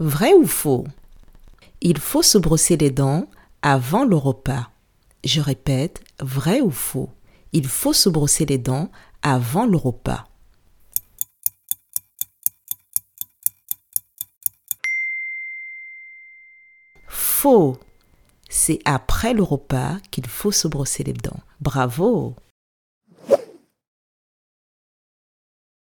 Vrai ou faux? Il faut se brosser les dents avant le repas. Je répète, vrai ou faux Il faut se brosser les dents avant le repas. Faux. C'est après le repas qu'il faut se brosser les dents. Bravo